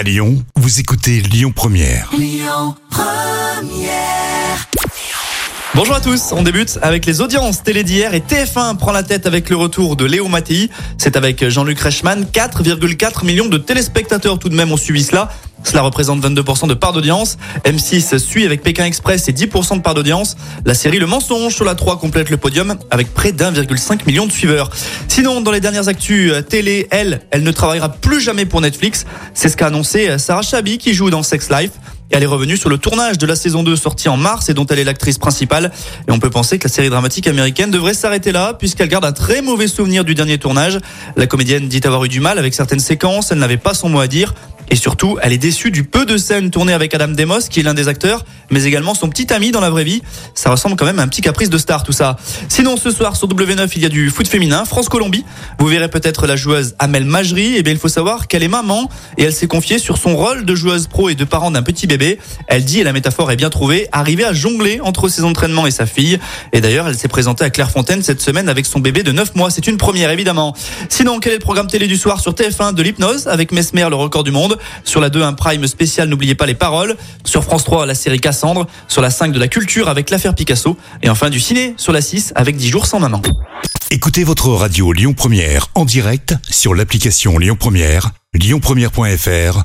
À Lyon, vous écoutez Lyon Première. Bonjour à tous, on débute avec les audiences télé d'hier et TF1 prend la tête avec le retour de Léo Mattei. C'est avec Jean-Luc Reichmann, 4,4 millions de téléspectateurs tout de même ont suivi cela. Cela représente 22% de part d'audience. M6 suit avec Pékin Express et 10% de part d'audience. La série Le Mensonge sur la 3 complète le podium avec près d'1,5 million de suiveurs. Sinon, dans les dernières actus télé, elle, elle ne travaillera plus jamais pour Netflix. C'est ce qu'a annoncé Sarah Chabi qui joue dans Sex Life. Et elle est revenue sur le tournage de la saison 2 sortie en mars et dont elle est l'actrice principale. Et on peut penser que la série dramatique américaine devrait s'arrêter là puisqu'elle garde un très mauvais souvenir du dernier tournage. La comédienne dit avoir eu du mal avec certaines séquences, elle n'avait pas son mot à dire. Et surtout, elle est déçue du peu de scènes tournées avec Adam Demos, qui est l'un des acteurs, mais également son petit ami dans la vraie vie. Ça ressemble quand même à un petit caprice de star, tout ça. Sinon, ce soir, sur W9, il y a du foot féminin, France-Colombie. Vous verrez peut-être la joueuse Amel Majri. Eh bien, il faut savoir qu'elle est maman et elle s'est confiée sur son rôle de joueuse pro et de parent d'un petit Elle dit, et la métaphore est bien trouvée, arriver à jongler entre ses entraînements et sa fille. Et d'ailleurs, elle s'est présentée à Clairefontaine cette semaine avec son bébé de 9 mois. C'est une première, évidemment. Sinon, quel est le programme télé du soir sur TF1 de l'hypnose avec Mesmer, le record du monde? Sur la 2, un prime spécial, n'oubliez pas les paroles. Sur France 3, la série Cassandre. Sur la 5, de la culture avec l'affaire Picasso. Et enfin, du ciné sur la 6 avec 10 jours sans maman. Écoutez votre radio Lyon Première en direct sur l'application Lyon Première, lyonpremière.fr